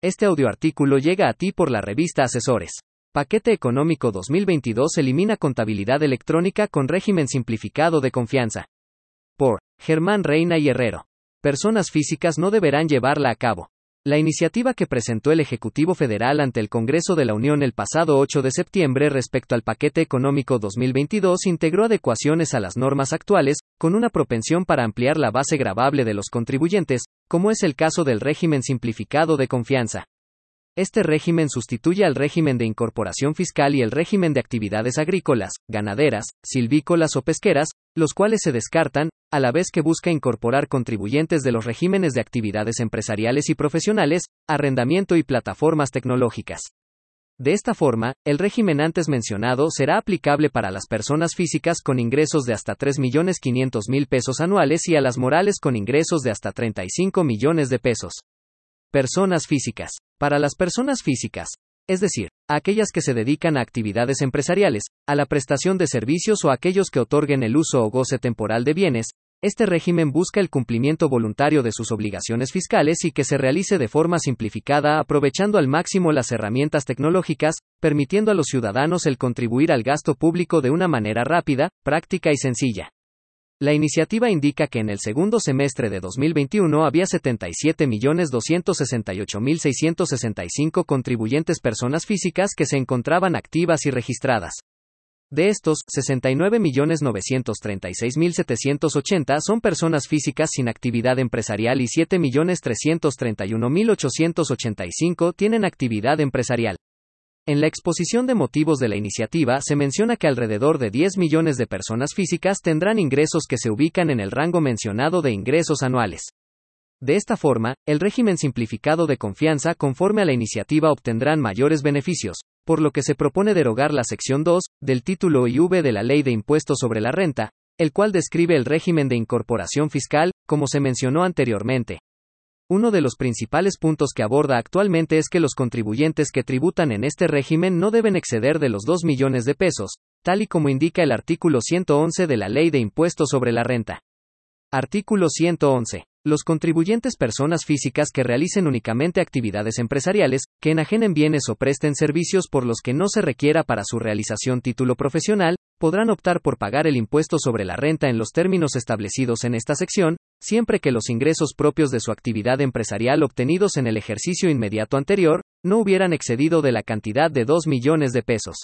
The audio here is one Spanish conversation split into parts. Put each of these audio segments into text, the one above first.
Este audioartículo llega a ti por la revista Asesores. Paquete Económico 2022 elimina contabilidad electrónica con régimen simplificado de confianza. Por Germán Reina y Herrero. Personas físicas no deberán llevarla a cabo. La iniciativa que presentó el Ejecutivo Federal ante el Congreso de la Unión el pasado 8 de septiembre respecto al paquete económico 2022 integró adecuaciones a las normas actuales, con una propensión para ampliar la base gravable de los contribuyentes, como es el caso del régimen simplificado de confianza. Este régimen sustituye al régimen de incorporación fiscal y el régimen de actividades agrícolas, ganaderas, silvícolas o pesqueras, los cuales se descartan, a la vez que busca incorporar contribuyentes de los regímenes de actividades empresariales y profesionales, arrendamiento y plataformas tecnológicas. De esta forma, el régimen antes mencionado será aplicable para las personas físicas con ingresos de hasta 3.500.000 pesos anuales y a las morales con ingresos de hasta 35 millones de pesos. Personas físicas. Para las personas físicas, es decir, aquellas que se dedican a actividades empresariales, a la prestación de servicios o aquellos que otorguen el uso o goce temporal de bienes, este régimen busca el cumplimiento voluntario de sus obligaciones fiscales y que se realice de forma simplificada aprovechando al máximo las herramientas tecnológicas, permitiendo a los ciudadanos el contribuir al gasto público de una manera rápida, práctica y sencilla. La iniciativa indica que en el segundo semestre de 2021 había 77.268.665 contribuyentes personas físicas que se encontraban activas y registradas. De estos, 69.936.780 son personas físicas sin actividad empresarial y 7.331.885 tienen actividad empresarial. En la exposición de motivos de la iniciativa se menciona que alrededor de 10 millones de personas físicas tendrán ingresos que se ubican en el rango mencionado de ingresos anuales. De esta forma, el régimen simplificado de confianza conforme a la iniciativa obtendrán mayores beneficios, por lo que se propone derogar la sección 2 del título IV de la Ley de Impuestos sobre la Renta, el cual describe el régimen de incorporación fiscal, como se mencionó anteriormente. Uno de los principales puntos que aborda actualmente es que los contribuyentes que tributan en este régimen no deben exceder de los 2 millones de pesos, tal y como indica el artículo 111 de la Ley de Impuestos sobre la Renta. Artículo 111. Los contribuyentes personas físicas que realicen únicamente actividades empresariales, que enajenen bienes o presten servicios por los que no se requiera para su realización título profesional, podrán optar por pagar el impuesto sobre la renta en los términos establecidos en esta sección, siempre que los ingresos propios de su actividad empresarial obtenidos en el ejercicio inmediato anterior, no hubieran excedido de la cantidad de 2 millones de pesos.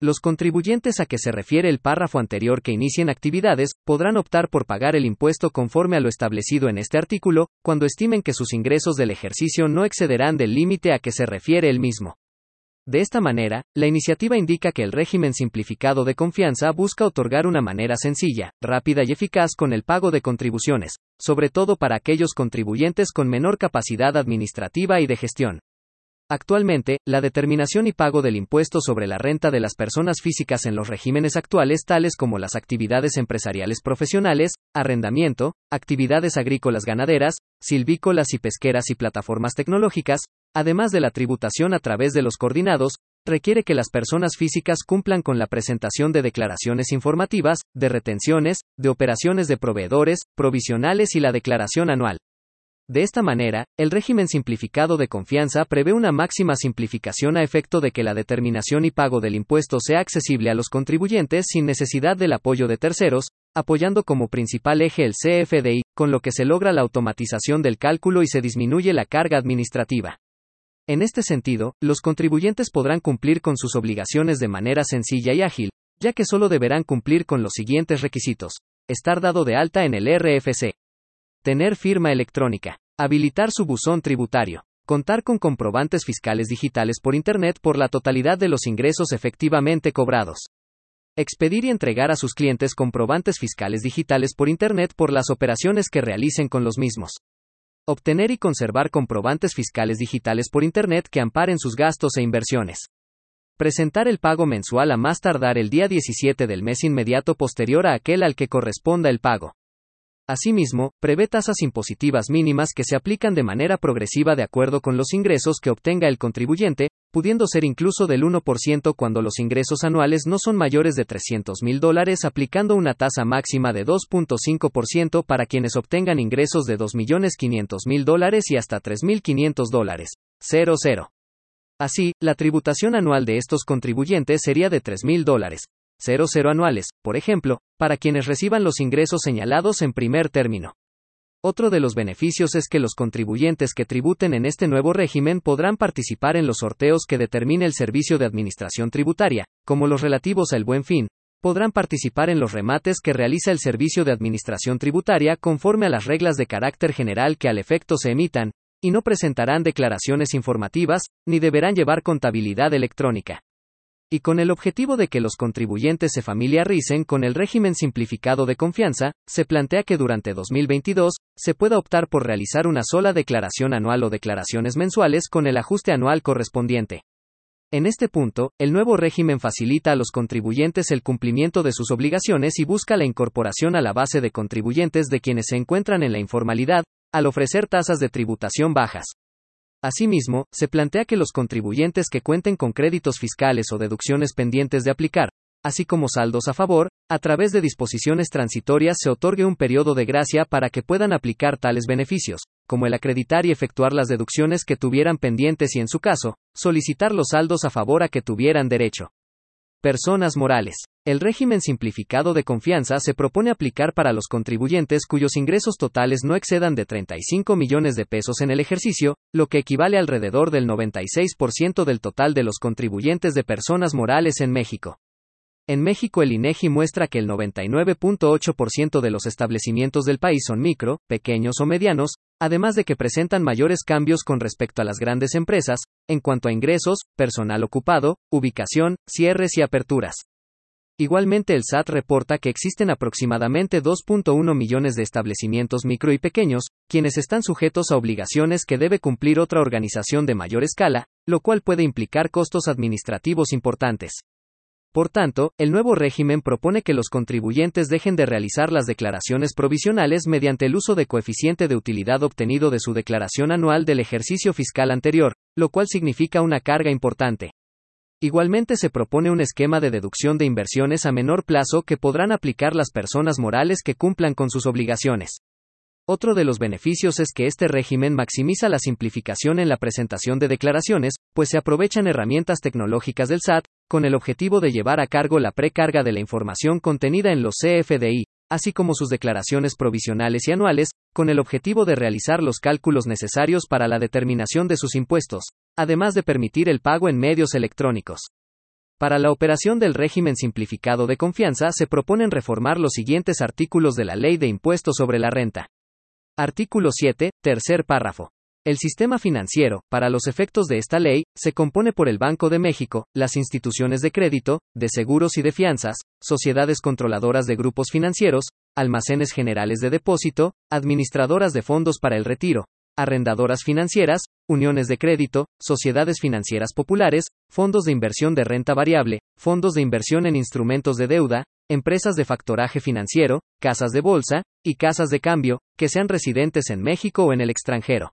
Los contribuyentes a que se refiere el párrafo anterior que inicien actividades, podrán optar por pagar el impuesto conforme a lo establecido en este artículo, cuando estimen que sus ingresos del ejercicio no excederán del límite a que se refiere el mismo. De esta manera, la iniciativa indica que el régimen simplificado de confianza busca otorgar una manera sencilla, rápida y eficaz con el pago de contribuciones, sobre todo para aquellos contribuyentes con menor capacidad administrativa y de gestión. Actualmente, la determinación y pago del impuesto sobre la renta de las personas físicas en los regímenes actuales tales como las actividades empresariales profesionales, arrendamiento, actividades agrícolas ganaderas, silvícolas y pesqueras y plataformas tecnológicas, además de la tributación a través de los coordinados, requiere que las personas físicas cumplan con la presentación de declaraciones informativas, de retenciones, de operaciones de proveedores, provisionales y la declaración anual. De esta manera, el régimen simplificado de confianza prevé una máxima simplificación a efecto de que la determinación y pago del impuesto sea accesible a los contribuyentes sin necesidad del apoyo de terceros, apoyando como principal eje el CFDI, con lo que se logra la automatización del cálculo y se disminuye la carga administrativa. En este sentido, los contribuyentes podrán cumplir con sus obligaciones de manera sencilla y ágil, ya que solo deberán cumplir con los siguientes requisitos. Estar dado de alta en el RFC. Tener firma electrónica. Habilitar su buzón tributario. Contar con comprobantes fiscales digitales por Internet por la totalidad de los ingresos efectivamente cobrados. Expedir y entregar a sus clientes comprobantes fiscales digitales por Internet por las operaciones que realicen con los mismos. Obtener y conservar comprobantes fiscales digitales por Internet que amparen sus gastos e inversiones. Presentar el pago mensual a más tardar el día 17 del mes inmediato posterior a aquel al que corresponda el pago. Asimismo, prevé tasas impositivas mínimas que se aplican de manera progresiva de acuerdo con los ingresos que obtenga el contribuyente, pudiendo ser incluso del 1% cuando los ingresos anuales no son mayores de 300 mil dólares, aplicando una tasa máxima de 2.5% para quienes obtengan ingresos de 2.500.000 dólares y hasta 3.500 dólares. 00. Así, la tributación anual de estos contribuyentes sería de 3.000 dólares, 00 anuales, por ejemplo, para quienes reciban los ingresos señalados en primer término. Otro de los beneficios es que los contribuyentes que tributen en este nuevo régimen podrán participar en los sorteos que determine el Servicio de Administración Tributaria, como los relativos al buen fin, podrán participar en los remates que realiza el Servicio de Administración Tributaria conforme a las reglas de carácter general que al efecto se emitan, y no presentarán declaraciones informativas, ni deberán llevar contabilidad electrónica y con el objetivo de que los contribuyentes se familiaricen con el régimen simplificado de confianza, se plantea que durante 2022 se pueda optar por realizar una sola declaración anual o declaraciones mensuales con el ajuste anual correspondiente. En este punto, el nuevo régimen facilita a los contribuyentes el cumplimiento de sus obligaciones y busca la incorporación a la base de contribuyentes de quienes se encuentran en la informalidad, al ofrecer tasas de tributación bajas. Asimismo, se plantea que los contribuyentes que cuenten con créditos fiscales o deducciones pendientes de aplicar, así como saldos a favor, a través de disposiciones transitorias se otorgue un periodo de gracia para que puedan aplicar tales beneficios, como el acreditar y efectuar las deducciones que tuvieran pendientes y en su caso, solicitar los saldos a favor a que tuvieran derecho. Personas morales. El régimen simplificado de confianza se propone aplicar para los contribuyentes cuyos ingresos totales no excedan de 35 millones de pesos en el ejercicio, lo que equivale alrededor del 96% del total de los contribuyentes de personas morales en México. En México el INEGI muestra que el 99.8% de los establecimientos del país son micro, pequeños o medianos, además de que presentan mayores cambios con respecto a las grandes empresas, en cuanto a ingresos, personal ocupado, ubicación, cierres y aperturas. Igualmente el SAT reporta que existen aproximadamente 2.1 millones de establecimientos micro y pequeños, quienes están sujetos a obligaciones que debe cumplir otra organización de mayor escala, lo cual puede implicar costos administrativos importantes. Por tanto, el nuevo régimen propone que los contribuyentes dejen de realizar las declaraciones provisionales mediante el uso de coeficiente de utilidad obtenido de su declaración anual del ejercicio fiscal anterior, lo cual significa una carga importante. Igualmente se propone un esquema de deducción de inversiones a menor plazo que podrán aplicar las personas morales que cumplan con sus obligaciones. Otro de los beneficios es que este régimen maximiza la simplificación en la presentación de declaraciones, pues se aprovechan herramientas tecnológicas del SAT, con el objetivo de llevar a cargo la precarga de la información contenida en los CFDI, así como sus declaraciones provisionales y anuales, con el objetivo de realizar los cálculos necesarios para la determinación de sus impuestos, además de permitir el pago en medios electrónicos. Para la operación del régimen simplificado de confianza se proponen reformar los siguientes artículos de la Ley de Impuestos sobre la Renta. Artículo 7, tercer párrafo. El sistema financiero, para los efectos de esta ley, se compone por el Banco de México, las instituciones de crédito, de seguros y de fianzas, sociedades controladoras de grupos financieros, almacenes generales de depósito, administradoras de fondos para el retiro, arrendadoras financieras, uniones de crédito, sociedades financieras populares, fondos de inversión de renta variable, fondos de inversión en instrumentos de deuda, empresas de factoraje financiero, casas de bolsa, y casas de cambio, que sean residentes en México o en el extranjero.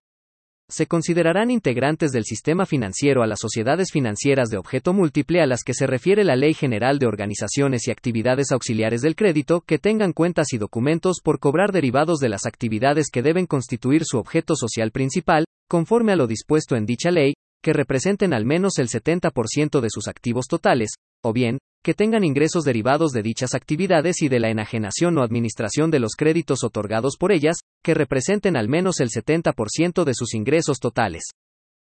Se considerarán integrantes del sistema financiero a las sociedades financieras de objeto múltiple a las que se refiere la Ley General de Organizaciones y Actividades Auxiliares del Crédito que tengan cuentas y documentos por cobrar derivados de las actividades que deben constituir su objeto social principal, conforme a lo dispuesto en dicha ley, que representen al menos el 70% de sus activos totales, o bien, que tengan ingresos derivados de dichas actividades y de la enajenación o administración de los créditos otorgados por ellas, que representen al menos el 70% de sus ingresos totales.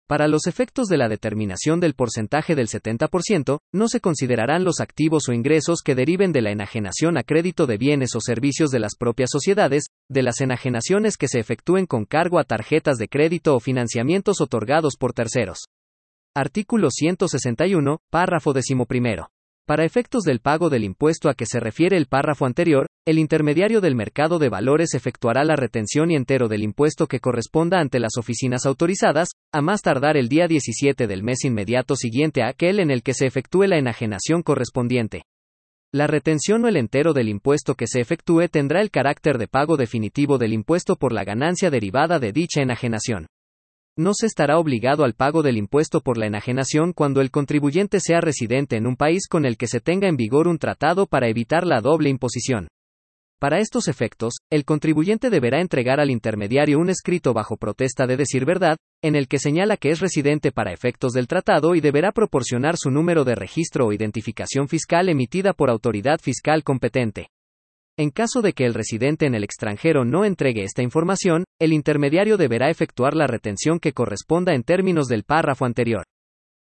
Para los efectos de la determinación del porcentaje del 70%, no se considerarán los activos o ingresos que deriven de la enajenación a crédito de bienes o servicios de las propias sociedades, de las enajenaciones que se efectúen con cargo a tarjetas de crédito o financiamientos otorgados por terceros. Artículo 161, párrafo decimoprimero. Para efectos del pago del impuesto a que se refiere el párrafo anterior, el intermediario del mercado de valores efectuará la retención y entero del impuesto que corresponda ante las oficinas autorizadas, a más tardar el día 17 del mes inmediato siguiente a aquel en el que se efectúe la enajenación correspondiente. La retención o el entero del impuesto que se efectúe tendrá el carácter de pago definitivo del impuesto por la ganancia derivada de dicha enajenación. No se estará obligado al pago del impuesto por la enajenación cuando el contribuyente sea residente en un país con el que se tenga en vigor un tratado para evitar la doble imposición. Para estos efectos, el contribuyente deberá entregar al intermediario un escrito bajo protesta de decir verdad, en el que señala que es residente para efectos del tratado y deberá proporcionar su número de registro o identificación fiscal emitida por autoridad fiscal competente. En caso de que el residente en el extranjero no entregue esta información, el intermediario deberá efectuar la retención que corresponda en términos del párrafo anterior.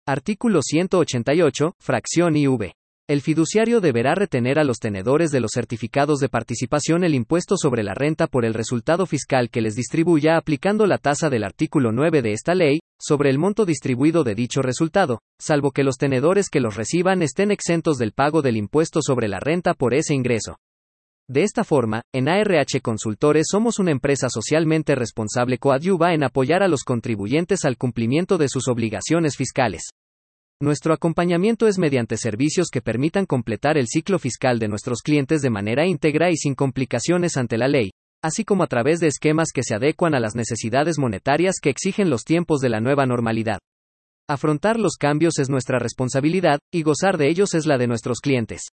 Artículo 188, fracción IV. El fiduciario deberá retener a los tenedores de los certificados de participación el impuesto sobre la renta por el resultado fiscal que les distribuya aplicando la tasa del artículo 9 de esta ley, sobre el monto distribuido de dicho resultado, salvo que los tenedores que los reciban estén exentos del pago del impuesto sobre la renta por ese ingreso. De esta forma, en ARH Consultores somos una empresa socialmente responsable coadyuva en apoyar a los contribuyentes al cumplimiento de sus obligaciones fiscales. Nuestro acompañamiento es mediante servicios que permitan completar el ciclo fiscal de nuestros clientes de manera íntegra y sin complicaciones ante la ley, así como a través de esquemas que se adecuan a las necesidades monetarias que exigen los tiempos de la nueva normalidad. Afrontar los cambios es nuestra responsabilidad, y gozar de ellos es la de nuestros clientes.